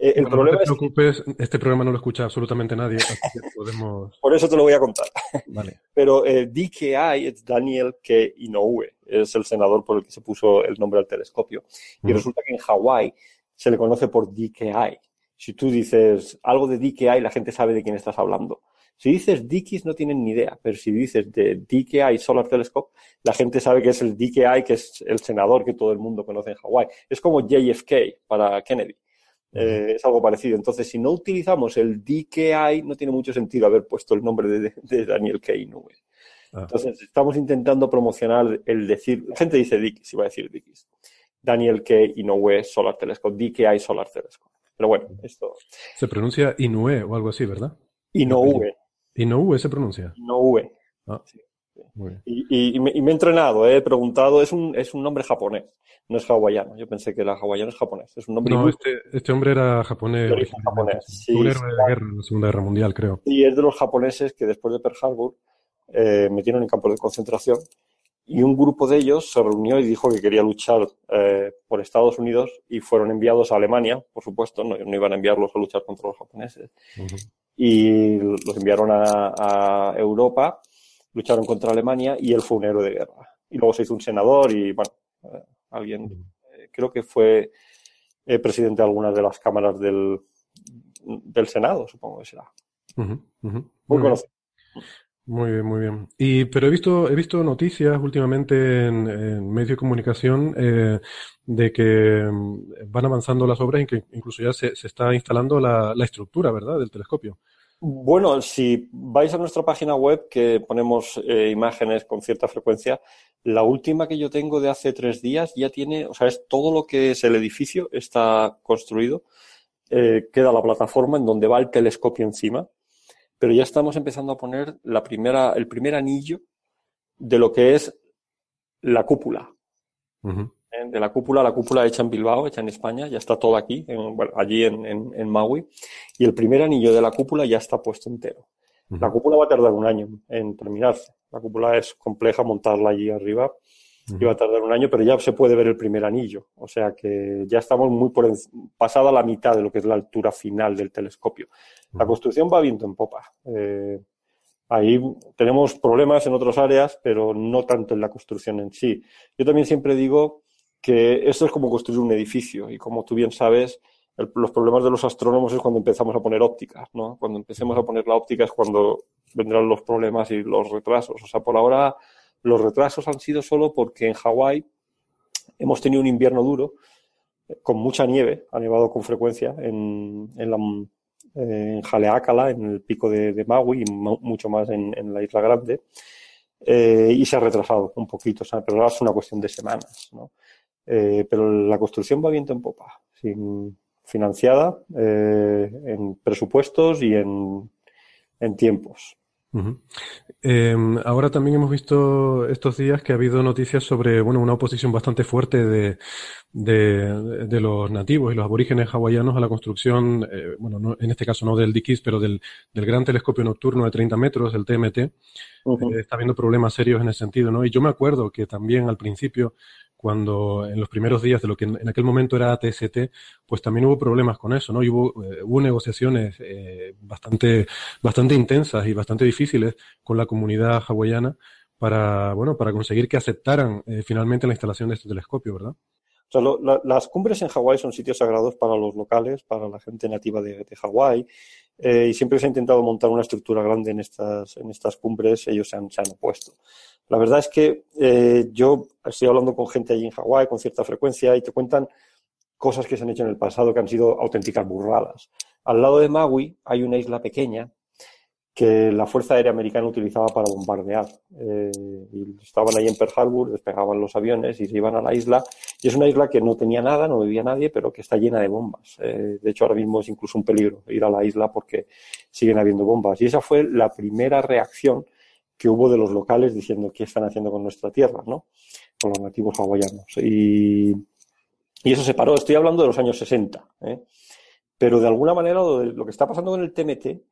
eh, el problema no te preocupes, este programa no lo escucha absolutamente nadie, podemos... Por eso te lo voy a contar. Vale. Pero eh, DKI es Daniel K. Inoue, es el senador por el que se puso el nombre al telescopio. Y resulta que en Hawái se le conoce por DKI. Si tú dices algo de DKI, la gente sabe de quién estás hablando. Si dices DKIS no tienen ni idea, pero si dices de DKI Solar Telescope, la gente sabe que es el DKI, que es el senador que todo el mundo conoce en Hawái. Es como JFK para Kennedy. Eh, es algo parecido. Entonces, si no utilizamos el DKI, no tiene mucho sentido haber puesto el nombre de, Daniel K. Inouye. Ah. Entonces, estamos intentando promocionar el decir, la gente dice Dickies, iba a decir Dickies. Daniel K. Inoue Solar Telescope, DKI Solar Telescope. Pero bueno, esto... Se pronuncia Inoue o algo así, ¿verdad? Inoue. Inoue se pronuncia. Inoue. Ah. Y, me, he entrenado, he preguntado, es un, es un nombre japonés, no es hawaiano. Yo pensé que era hawaiano, es japonés. Es un nombre no, este, este, hombre era japonés. japonés sí, un héroe de la guerra, la Segunda Guerra Mundial, creo. Y es de los japoneses que después de Pearl Harbor eh, metieron en campos de concentración y un grupo de ellos se reunió y dijo que quería luchar eh, por Estados Unidos y fueron enviados a Alemania, por supuesto, no, iban a enviarlos a luchar contra los japoneses. Y los enviaron a, a Europa lucharon contra Alemania y él fue un héroe de guerra. Y luego se hizo un senador y, bueno, eh, alguien, eh, creo que fue eh, presidente de algunas de las cámaras del, del Senado, supongo que será. Muy, conocido. Muy bien, muy bien. Y, pero he visto, he visto noticias últimamente en, medios de comunicación de que mm, van avanzando las obras y que incluso ya se, se está instalando la, la, estructura, ¿verdad?, del telescopio. Bueno, si vais a nuestra página web, que ponemos eh, imágenes con cierta frecuencia, la última que yo tengo de hace tres días ya tiene, o sea, es todo lo que es el edificio, está construido, eh, queda la plataforma en donde va el telescopio encima, pero ya estamos empezando a poner la primera, el primer anillo de lo que es la cúpula. ¿eh? de la cúpula, la cúpula hecha en Bilbao, hecha en España, ya está todo aquí, en, bueno, allí en, en, Maui, y el primer anillo de la cúpula ya está puesto entero. La cúpula va a tardar un año en terminarse. La cúpula es compleja montarla allí arriba va a tardar un año, pero ya se puede ver el primer anillo. O sea que ya estamos muy por pasada la mitad de lo que es la altura final del telescopio. La construcción va viento en popa. Eh, ahí tenemos problemas en otras áreas, pero no tanto en la construcción en sí. Yo también siempre digo que esto es como construir un edificio y como tú bien sabes, los problemas de los astrónomos es cuando empezamos a poner ópticas, ¿no? Cuando empecemos a poner la óptica es cuando vendrán los problemas y los retrasos. O sea, por ahora los retrasos han sido solo porque en Hawái hemos tenido un invierno duro, con mucha nieve, ha nevado con frecuencia en, en, la, en Haleakala, en el pico de, Maui y mucho más en, la Isla Grande. Eh, y se ha retrasado un poquito, o sea, pero ahora es una cuestión de semanas. ¿no? Eh, pero la construcción va viento en popa, sin, financiada eh, en presupuestos y en tiempos. Em, ahora también hemos visto estos días que ha habido noticias sobre bueno, una oposición bastante fuerte de, de, los nativos y los aborígenes hawaianos a la construcción, eh, bueno, en este caso no del Dikis, pero del, del, gran telescopio nocturno de 30 metros, el TMT. Eh, está habiendo problemas serios en ese sentido, ¿no? Y yo me acuerdo que también al principio cuando en los primeros días de lo que en, aquel momento era ATST, pues también hubo problemas con eso, ¿no? Y hubo, eh, hubo negociaciones eh, bastante, bastante intensas y bastante difíciles con la comunidad hawaiana para, bueno, para conseguir que aceptaran eh, finalmente la instalación de este telescopio, ¿verdad? O sea, las cumbres en Hawái son sitios sagrados para los locales, para la gente nativa de, de Hawái, y siempre se ha intentado montar una estructura grande en estas, en estas cumbres, ellos se han, se han opuesto. La verdad es que eh, yo estoy hablando con gente allí en Hawái con cierta frecuencia y te cuentan cosas que se han hecho en el pasado que han sido auténticas burradas. Al lado de Maui hay una isla pequeña que la Fuerza Aérea Americana utilizaba para bombardear. Eh, y estaban ahí en Pearl Harbor, despegaban los aviones y se iban a la isla. Y es una isla que no tenía nada, no vivía nadie, pero que está llena de bombas. Eh, de hecho, ahora mismo es incluso un peligro ir a la isla porque siguen habiendo bombas. Y esa fue la primera reacción que hubo de los locales diciendo qué están haciendo con nuestra tierra, ¿no? Con los nativos hawaianos. Y, y eso se paró. Estoy hablando de los años 60. ¿eh? Pero de alguna manera lo, lo, que está pasando con el TMT,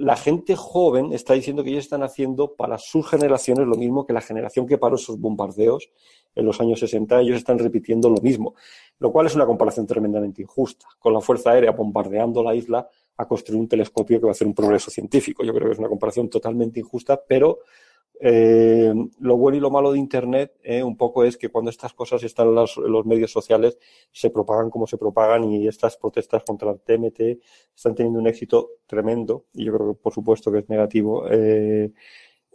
la gente joven está diciendo que ellos están haciendo para sus generaciones lo mismo que la generación que paró esos bombardeos en los años 60. Ellos están repitiendo lo mismo, lo cual es una comparación tremendamente injusta. Con la Fuerza Aérea bombardeando la isla, a construir un telescopio que va a hacer un progreso científico. Yo creo que es una comparación totalmente injusta, pero eh, lo bueno y lo malo de Internet eh, un poco es que cuando estas cosas están en los, medios sociales se propagan como se propagan y estas protestas contra el TMT están teniendo un éxito tremendo y yo creo que por supuesto que es negativo.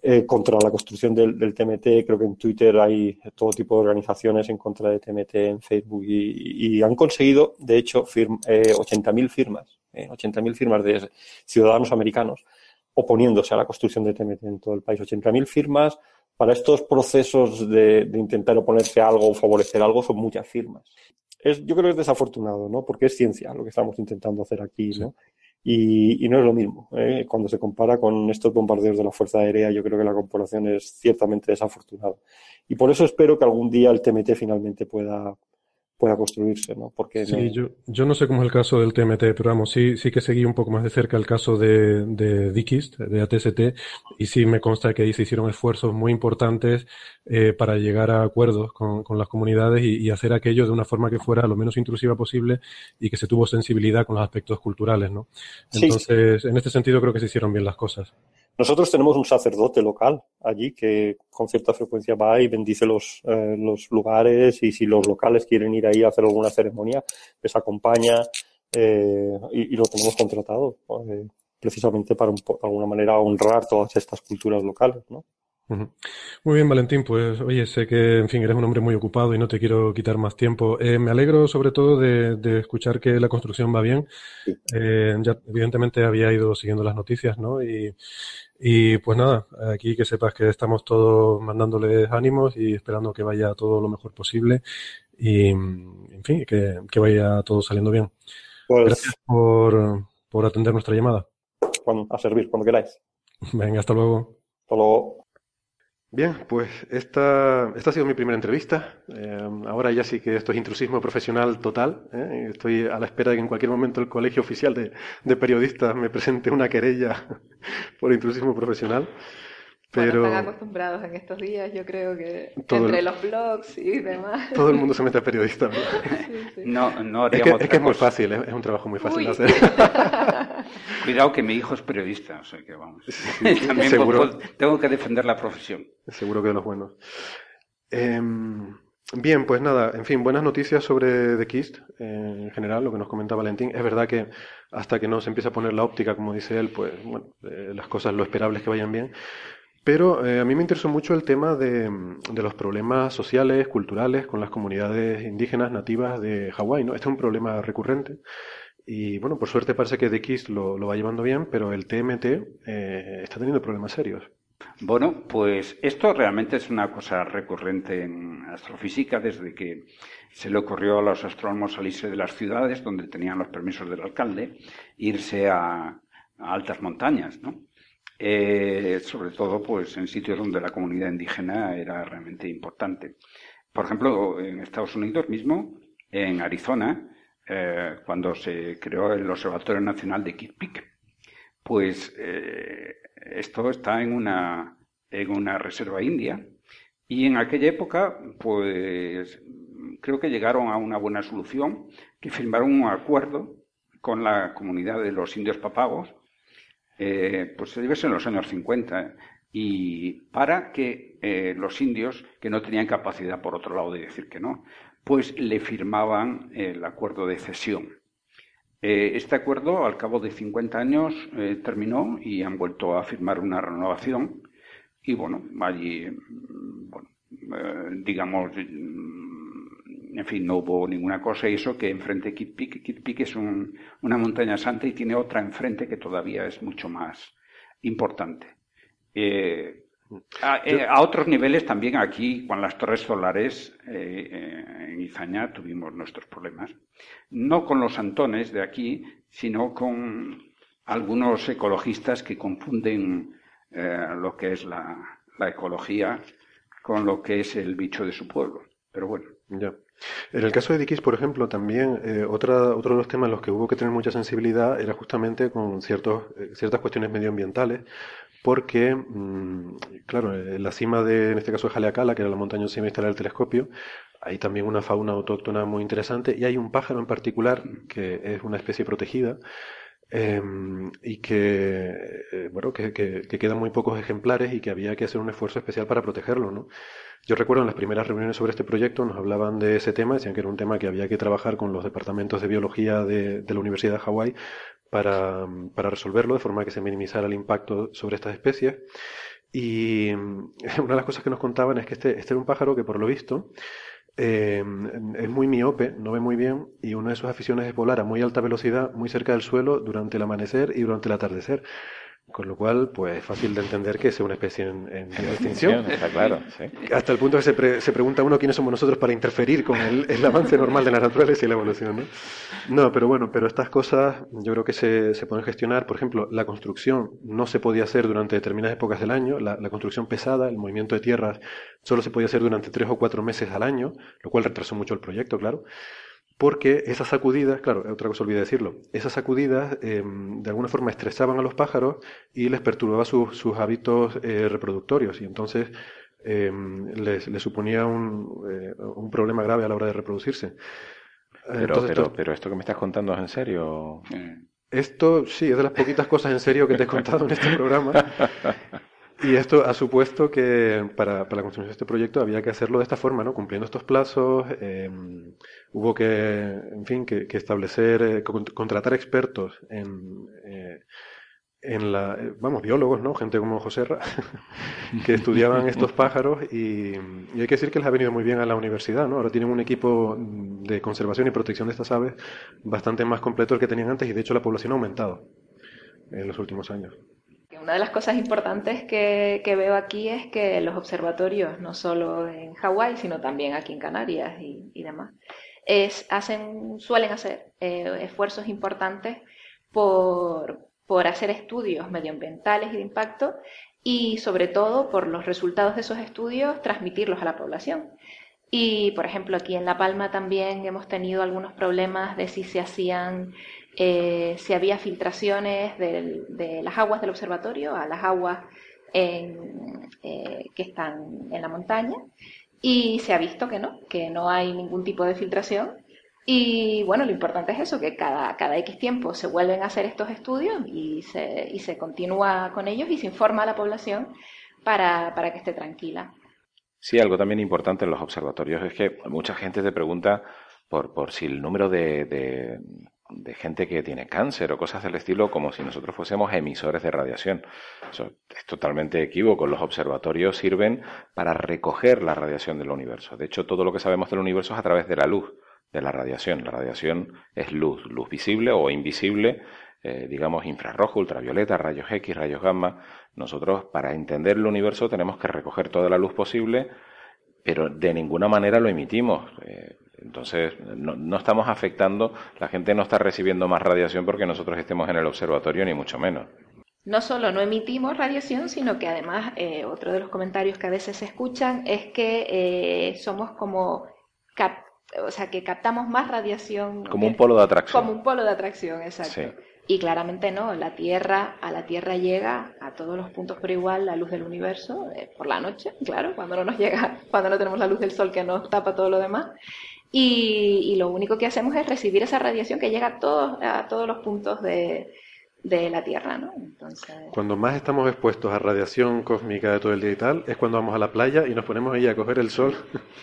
Eh, contra la construcción del, TMT. Creo que en Twitter hay todo tipo de organizaciones en contra de TMT, en Facebook, y, han conseguido, de hecho, firma, 80.000 firmas 80.000 firmas de ciudadanos americanos oponiéndose a la construcción de TMT en todo el país. 80.000 firmas para estos procesos de, intentar oponerse a algo o favorecer algo son muchas firmas. Es, yo creo que es desafortunado, ¿no? Porque es ciencia lo que estamos intentando hacer aquí, ¿no? Y, no es lo mismo. ¿eh? Cuando se compara con estos bombardeos de la Fuerza Aérea, yo creo que la comparación es ciertamente desafortunada. Y por eso espero que algún día el TMT finalmente pueda, pueda construirse, ¿no? Porque sí, Yo, yo no sé cómo es el caso del TMT, pero vamos, sí, sí que seguí un poco más de cerca el caso de, de Dikist, de ATST, y sí me consta que ahí se hicieron esfuerzos muy importantes eh, para llegar a acuerdos con, con las comunidades y, y, hacer aquello de una forma que fuera lo menos intrusiva posible y que se tuvo sensibilidad con los aspectos culturales, ¿no? Entonces, en este sentido creo que se hicieron bien las cosas. Nosotros tenemos un sacerdote local allí que con cierta frecuencia va y bendice los, eh, los lugares y si los locales quieren ir ahí a hacer alguna ceremonia, les acompaña eh, y, lo tenemos contratado eh, precisamente para, un, de alguna manera honrar todas estas culturas locales, ¿no? Muy bien, Valentín. Pues oye, sé que, en fin, eres un hombre muy ocupado y no te quiero quitar más tiempo. Eh, me alegro sobre todo de, escuchar que la construcción va bien. Eh, ya evidentemente había ido siguiendo las noticias, ¿no? Y, y pues nada, aquí que sepas que estamos todos mandándoles ánimos y esperando que vaya todo lo mejor posible y, en fin, que, que vaya todo saliendo bien. Pues Gracias por, por atender nuestra llamada. a servir, cuando queráis. Venga, hasta luego. Hasta luego. Bien, pues esta, esta ha sido mi primera entrevista. Eh, ahora ya sí que esto es intrusismo profesional total. ¿eh? Estoy a la espera de que en cualquier momento el Colegio Oficial de, de Periodistas me presente una querella por intrusismo profesional. Pero están acostumbrados en estos días, yo creo que entre los blogs y demás. Todo el mundo se mete a periodista. No, no es que, es, que es muy fácil, es un trabajo muy fácil de hacer. Cuidado que mi hijo es periodista, o sea que vamos. También seguro, tengo que defender la profesión. Seguro que de los buenos. Em, bien, pues nada, en fin, buenas noticias sobre The Kist en general, lo que nos comenta Valentín. Es verdad que hasta que no se empieza a poner la óptica, como dice él, pues bueno, eh, las cosas lo esperable es que vayan bien. Pero eh, a mí me interesó mucho el tema de, los problemas sociales, culturales con las comunidades indígenas nativas de Hawái. ¿no? Este es un problema recurrente. Y bueno, por suerte parece que DX lo, lo va llevando bien, pero el TMT eh, está teniendo problemas serios. Bueno, pues esto realmente es una cosa recurrente en astrofísica desde que se le ocurrió a los astrónomos salirse de las ciudades donde tenían los permisos del alcalde, irse a, a altas montañas, ¿no? Eh, sobre todo pues en sitios donde la comunidad indígena era realmente importante. Por ejemplo, en Estados Unidos mismo, en Arizona, eh, cuando se creó el Observatorio Nacional de Kitt Peak, pues eh, esto está en una, en una reserva india y en aquella época, pues creo que llegaron a una buena solución, que firmaron un acuerdo con la comunidad de los indios papagos eh, pues se en los años 50, y para que eh, los indios, que no tenían capacidad, por otro lado, de decir que no, pues le firmaban el acuerdo de cesión. Eh, este acuerdo, al cabo de 50 años, terminó y han vuelto a firmar una renovación. Y bueno, allí, mm, bueno, digamos, en fin, no hubo ninguna cosa. Y eso que enfrente de Kit Peak, es una montaña santa y tiene otra enfrente que todavía es mucho más importante. Eh, eh, a, otros niveles también aquí, con las torres solares eh, en Izaña tuvimos nuestros problemas. No con los antones de aquí, sino con algunos ecologistas que confunden lo que es la, la ecología con lo que es el bicho de su pueblo. Pero bueno. Ya. En el caso de Dix, por ejemplo, también eh, otra, otro de los temas en los que hubo que tener mucha sensibilidad era justamente con ciertos, eh, ciertas cuestiones medioambientales, porque, mm, claro, en la cima de, en este caso de Jaleacala, que era la montaña encima instalar el telescopio, hay también una fauna autóctona muy interesante y hay un pájaro en particular que es una especie protegida em, y que, eh, bueno, que, que, que, quedan muy pocos ejemplares y que había que hacer un esfuerzo especial para protegerlo, ¿no? Yo recuerdo en las primeras reuniones sobre este proyecto nos hablaban de ese tema, decían que era un tema que había que trabajar con los departamentos de biología de, la Universidad de Hawái para, para, resolverlo de forma que se minimizara el impacto sobre estas especies. Y una de las cosas que nos contaban es que este, este era un pájaro que por lo visto eh, es muy miope, no ve muy bien y una de sus aficiones es volar a muy alta velocidad, muy cerca del suelo durante el amanecer y durante el atardecer. Con lo cual, pues es fácil de entender que sea una especie en, extinción. Está claro, Hasta el punto que se, se, pregunta uno quiénes somos nosotros para interferir con el, el, avance normal de la naturaleza y la evolución, ¿no? No, pero bueno, pero estas cosas yo creo que se, se pueden gestionar. Por ejemplo, la construcción no se podía hacer durante determinadas épocas del año. La, la construcción pesada, el movimiento de tierras, solo se podía hacer durante tres o cuatro meses al año, lo cual retrasó mucho el proyecto, claro porque esas sacudidas, claro, otra cosa olvidé decirlo, esas sacudidas em, de alguna forma estresaban a los pájaros y les perturbaba sus hábitos eh, reproductorios y entonces em, les, suponía un, eh, un, problema grave a la hora de reproducirse. Pero, pero, pero, esto que me estás contando es en serio. Esto sí, es de las poquitas cosas en serio que te he contado en este programa. Y esto ha supuesto que para, para, la construcción de este proyecto había que hacerlo de esta forma, ¿no? Cumpliendo estos plazos, eh, hubo que, en fin, que, establecer, eh, contratar expertos en, eh, en la, vamos, biólogos, ¿no? Gente como José que estudiaban estos pájaros y, hay que decir que les ha venido muy bien a la universidad, ¿no? Ahora tienen un equipo de conservación y protección de estas aves bastante más completo del que tenían antes y de hecho la población ha aumentado en los últimos años. Una de las cosas importantes que, veo aquí es que los observatorios, no solo en Hawái, sino también aquí en Canarias y, demás, suelen hacer eh, esfuerzos importantes por, por hacer estudios medioambientales y de impacto y sobre todo por los resultados de esos estudios transmitirlos a la población. Y, por ejemplo, aquí en La Palma también hemos tenido algunos problemas de si se hacían, eh, si había filtraciones de, las aguas del observatorio a las aguas eh, que están en la montaña. Y se ha visto que no, que no hay ningún tipo de filtración. Y bueno, lo importante es eso, que cada, cada X tiempo se vuelven a hacer estos estudios y se, y se continúa con ellos y se informa a la población para, para que esté tranquila. Sí, algo también importante en los observatorios es que mucha gente te pregunta por, por si el número de, de, gente que tiene cáncer o cosas del estilo, como si nosotros fuésemos emisores de radiación. Eso es totalmente equívoco. Los observatorios sirven para recoger la radiación del universo. De hecho, todo lo que sabemos del universo es a través de la luz, de la radiación. La radiación es luz, luz visible o invisible, eh, digamos infrarrojo, ultravioleta, rayos X, rayos gamma. Nosotros, para entender el universo, tenemos que recoger toda la luz posible, pero de ninguna manera lo emitimos. Eh, entonces, no, estamos afectando, la gente no está recibiendo más radiación porque nosotros estemos en el observatorio, ni mucho menos. No solo no emitimos radiación, sino que además eh, otro de los comentarios que a veces se escuchan es que eh, somos como o sea, que captamos más radiación. Como un polo de atracción. Como un polo de atracción, exacto. Y claramente no, la Tierra, a la Tierra llega a todos los puntos por igual la luz del universo, eh, por la noche, claro, cuando no nos llega, cuando no tenemos la luz del sol que nos tapa todo lo demás. Y, lo único que hacemos es recibir esa radiación que llega a todos, a todos los puntos de, de la Tierra, ¿no? Entonces... Cuando más estamos expuestos a radiación cósmica de todo el día y tal, es cuando vamos a la playa y nos ponemos ahí a coger el sol.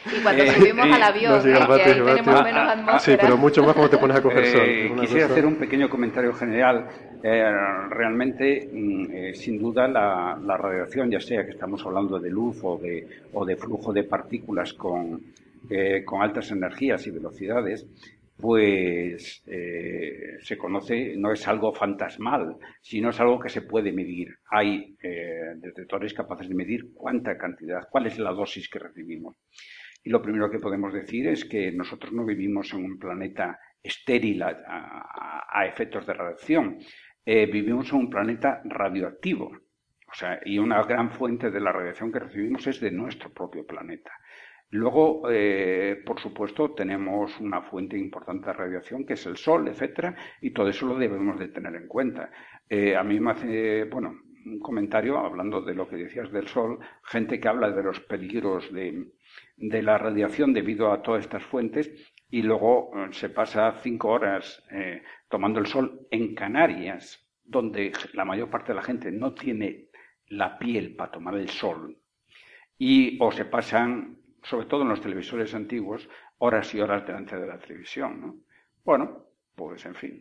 Y cuando subimos al avión, que ahí tenemos menos atmósfera. Sí, pero mucho más cuando te pones a coger sol. Eh, quisiera hacer un pequeño comentario general. Eh, realmente, mm, eh, sin duda, la, la, radiación, ya sea que estamos hablando de luz o de, o de flujo de partículas con, con altas energías y velocidades, pues eh, se conoce, no es algo fantasmal, sino es algo que se puede medir. Hay eh, detectores capaces de medir cuánta cantidad, cuál es la dosis que recibimos. Y lo primero que podemos decir es que nosotros no vivimos en un planeta estéril a, efectos de radiación, eh, vivimos en un planeta radioactivo. O sea, y una gran fuente de la radiación que recibimos es de nuestro propio planeta. Luego, eh, por supuesto, tenemos una fuente importante de radiación que es el Sol, etcétera, y todo eso lo debemos de tener en cuenta. Eh, a mí me hace, bueno, un comentario hablando de lo que decías del Sol, gente que habla de los peligros de, la radiación debido a todas estas fuentes y luego eh, se pasa cinco horas tomando el Sol en Canarias, donde la mayor parte de la gente no tiene la piel para tomar el Sol y o se pasan sobre todo en los televisores antiguos, horas y horas delante de la televisión. ¿no? Bueno, pues en fin.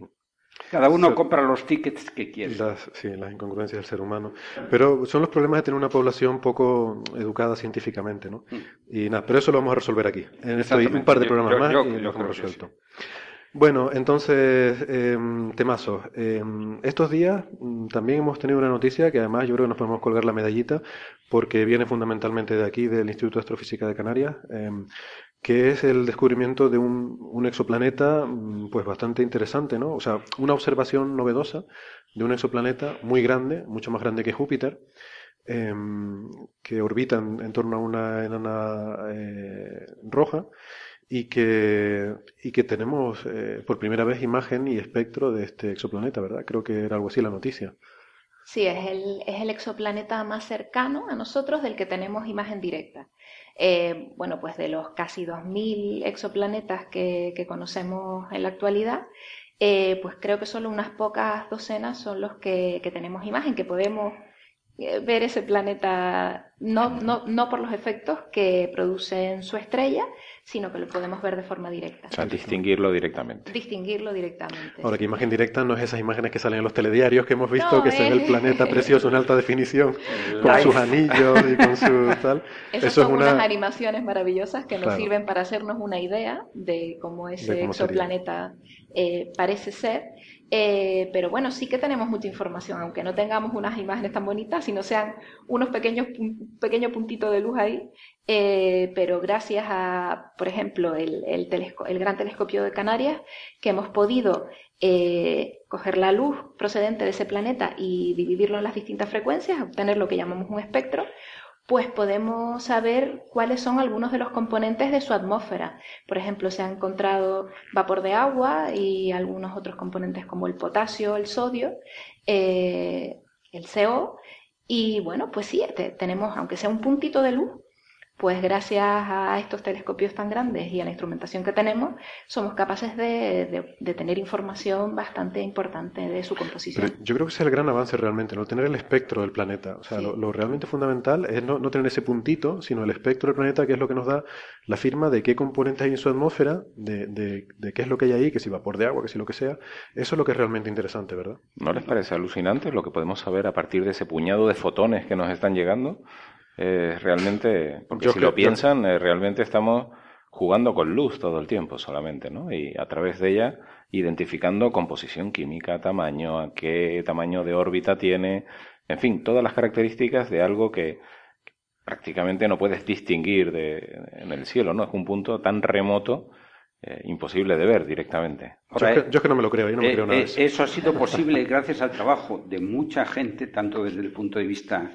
Cada uno compra los tickets que quiere. sí, las incongruencias del ser humano. Pero son los problemas de tener una población poco educada científicamente, ¿no? Mm. Y nada, pero eso lo vamos a resolver aquí. En esto un par de programas más y lo hemos resuelto. Bueno, entonces, eh, estos días mm, también hemos tenido una noticia que además yo creo que nos podemos colgar la medallita porque viene fundamentalmente de aquí, del Instituto de Astrofísica de Canarias, em, que es el descubrimiento de un, exoplaneta mm, pues bastante interesante, ¿no? O sea, una observación novedosa de un exoplaneta muy grande, mucho más grande que Júpiter, que orbita en, torno a una enana eh, roja y que, y que tenemos eh, por primera vez imagen y espectro de este exoplaneta, ¿verdad? Creo que era algo así la noticia. Sí, es el, es el exoplaneta más cercano a nosotros del que tenemos imagen directa. Eh, bueno, pues de los casi 2.000 exoplanetas que, que, conocemos en la actualidad, eh, pues creo que solo unas pocas docenas son los que, que tenemos imagen, que podemos ver ese planeta no, no, no por los efectos que produce en su estrella, sino que lo podemos ver de forma directa. O sea, distinguirlo directamente. Distinguirlo directamente. Ahora, que imagen directa no es esas imágenes que salen en los telediarios que hemos visto, que se ve el planeta precioso en alta definición, con sus anillos y con su tal. Esas son unas animaciones maravillosas que nos sirven para hacernos una idea de cómo ese exoplaneta eh, parece ser eh, pero bueno, sí que tenemos mucha información, aunque no tengamos unas imágenes tan bonitas, sino sean unos pequeños pequeño puntito de luz ahí, eh, pero gracias a, por ejemplo, el, el, Gran Telescopio de Canarias, que hemos podido eh, coger la luz procedente de ese planeta y dividirlo en las distintas frecuencias, obtener lo que llamamos un espectro, pues podemos saber cuáles son algunos de los componentes de su atmósfera. Por ejemplo, se ha encontrado vapor de agua y algunos otros componentes como el potasio, el sodio, eh, el CO. Y bueno, pues sí, tenemos, aunque sea un puntito de luz, pues gracias a estos telescopios tan grandes y a la instrumentación que tenemos, somos capaces de, tener información bastante importante de su composición. yo creo que ese es el gran avance realmente, no tener el espectro del planeta. O sea, lo, realmente fundamental es no, tener ese puntito, sino el espectro del planeta, que es lo que nos da la firma de qué componentes hay en su atmósfera, de, de qué es lo que hay ahí, que si vapor de agua, que si lo que sea. Eso es lo que es realmente interesante, ¿verdad? ¿No les parece alucinante lo que podemos saber a partir de ese puñado de fotones que nos están llegando? Eh, realmente, porque si lo piensan, eh, realmente estamos jugando con luz todo el tiempo solamente, ¿no? Y a través de ella identificando composición química, tamaño, a qué tamaño de órbita tiene, en fin, todas las características de algo que prácticamente no puedes distinguir de, en el cielo, ¿no? Es un punto tan remoto eh, imposible de ver directamente. yo, es que, no me lo creo, yo no me creo nada eso ha sido posible gracias al trabajo de mucha gente, tanto desde el punto de vista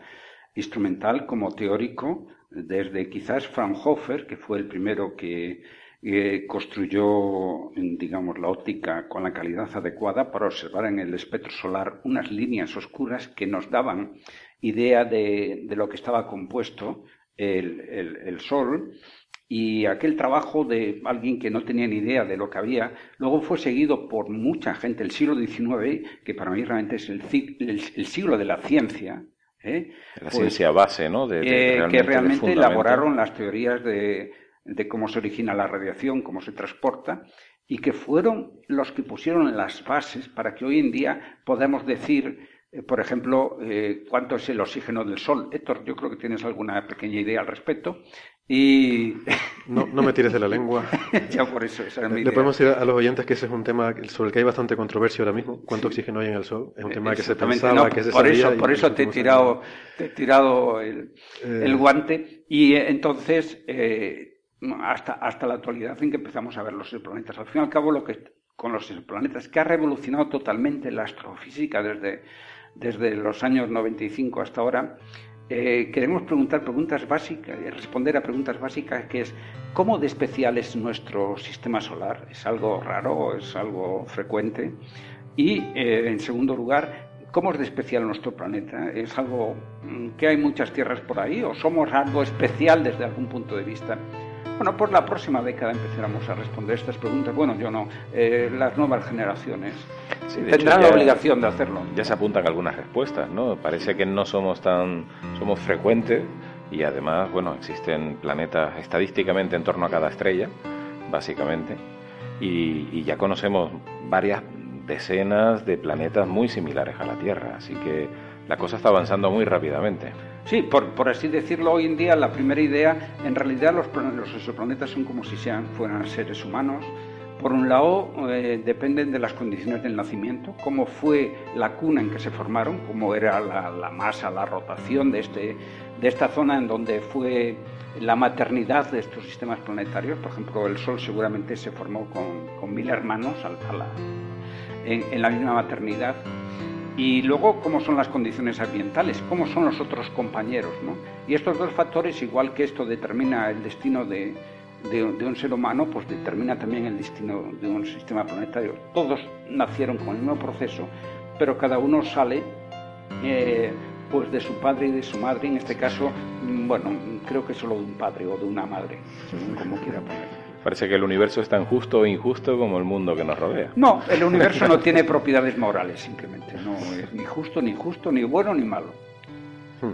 instrumental como teórico, desde quizás Fraunhofer, que fue el primero que eh, construyó, digamos, la óptica con la calidad adecuada para observar en el espectro solar unas líneas oscuras que nos daban idea de, lo que estaba compuesto el, Sol. Y aquel trabajo de alguien que no tenía ni idea de lo que había, luego fue seguido por mucha gente. El siglo XIX, que para mí realmente es el siglo de la ciencia, ¿eh? La pues, ciencia base, ¿no? De, que realmente elaboraron las teorías de, cómo se origina la radiación, cómo se transporta, y que fueron los que pusieron las bases para que hoy en día podamos decir, eh, por ejemplo, eh, cuánto es el oxígeno del Sol. Héctor, yo creo que tienes alguna pequeña idea al respecto. Y... No, no me tires de la lengua. ya por eso, Le podemos decir a los oyentes que ese es un tema sobre el que hay bastante controversia ahora mismo. ¿Cuánto oxígeno hay en el Sol? Es un tema que se pensaba, que se por Eso, por eso te he tirado, te he tirado el, el eh. guante. Y eh, entonces, eh, hasta, hasta la actualidad en que empezamos a ver los exoplanetas. Al fin y al cabo, lo que con los exoplanetas, que ha revolucionado totalmente la astrofísica desde, desde los años 95 hasta ahora, eh, queremos preguntar preguntas básicas, y responder a preguntas básicas que es ¿cómo de especial es nuestro sistema solar? ¿Es algo raro? ¿Es algo frecuente? Y eh, en segundo lugar, ¿cómo es de especial nuestro planeta? ¿Es algo mm, que hay muchas tierras por ahí o somos algo especial desde algún punto de vista? Bueno, por la próxima década empezaremos a responder estas preguntas. Bueno, yo no, eh, las nuevas generaciones tendrán la obligación de hacerlo. Ya se apuntan algunas respuestas, ¿no? Parece que no somos tan, somos frecuentes y además, bueno, existen planetas estadísticamente en torno a cada estrella, básicamente, y, y ya conocemos varias decenas de planetas muy similares a la Tierra, así que la cosa está avanzando muy rápidamente. Sí, por, así decirlo, hoy en día la primera idea, en realidad los, los exoplanetas son como si fueran seres humanos. Por un lado, eh, dependen de las condiciones del nacimiento, cómo fue la cuna en que se formaron, cómo era la, masa, la rotación de, este, de esta zona en donde fue la maternidad de estos sistemas planetarios. Por ejemplo, el Sol seguramente se formó con, mil hermanos en la misma maternidad. Y luego, cómo son las condiciones ambientales, cómo son los otros compañeros. ¿no? Y estos dos factores, igual que esto determina el destino de, un ser humano, pues determina también el destino de un sistema planetario. Todos nacieron con el mismo proceso, pero cada uno sale eh, pues de su padre y de su madre, en este caso, mm, bueno, creo que solo de un padre o de una madre, según como quiera poner. Parece que el universo es tan justo o injusto como el mundo que nos rodea. No, el universo no tiene propiedades morales, simplemente. No es ni justo, ni justo, ni bueno, ni malo. Hmm.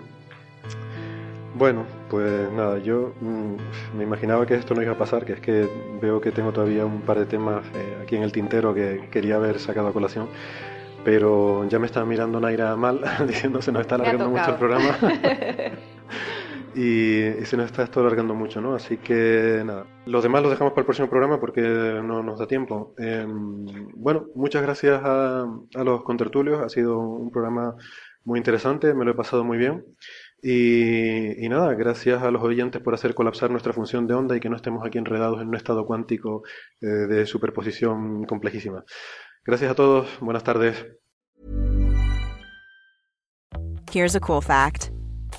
Bueno, pues nada, yo mm, me imaginaba que esto no iba a pasar, que es que veo que tengo todavía un par de temas eh, aquí en el tintero que quería haber sacado a colación, pero ya me estaba mirando Naira mal, diciendo se nos está alargando mucho el programa. y, se nos está esto alargando mucho, ¿no? Así que nada, los demás los dejamos para el próximo programa porque no nos da tiempo. Em, bueno, muchas gracias a, los contertulios, ha sido un programa muy interesante, me lo he pasado muy bien. Y, nada, gracias a los oyentes por hacer colapsar nuestra función de onda y que no estemos aquí enredados en un estado cuántico eh, de superposición complejísima. Gracias a todos, buenas tardes. Here's a cool fact.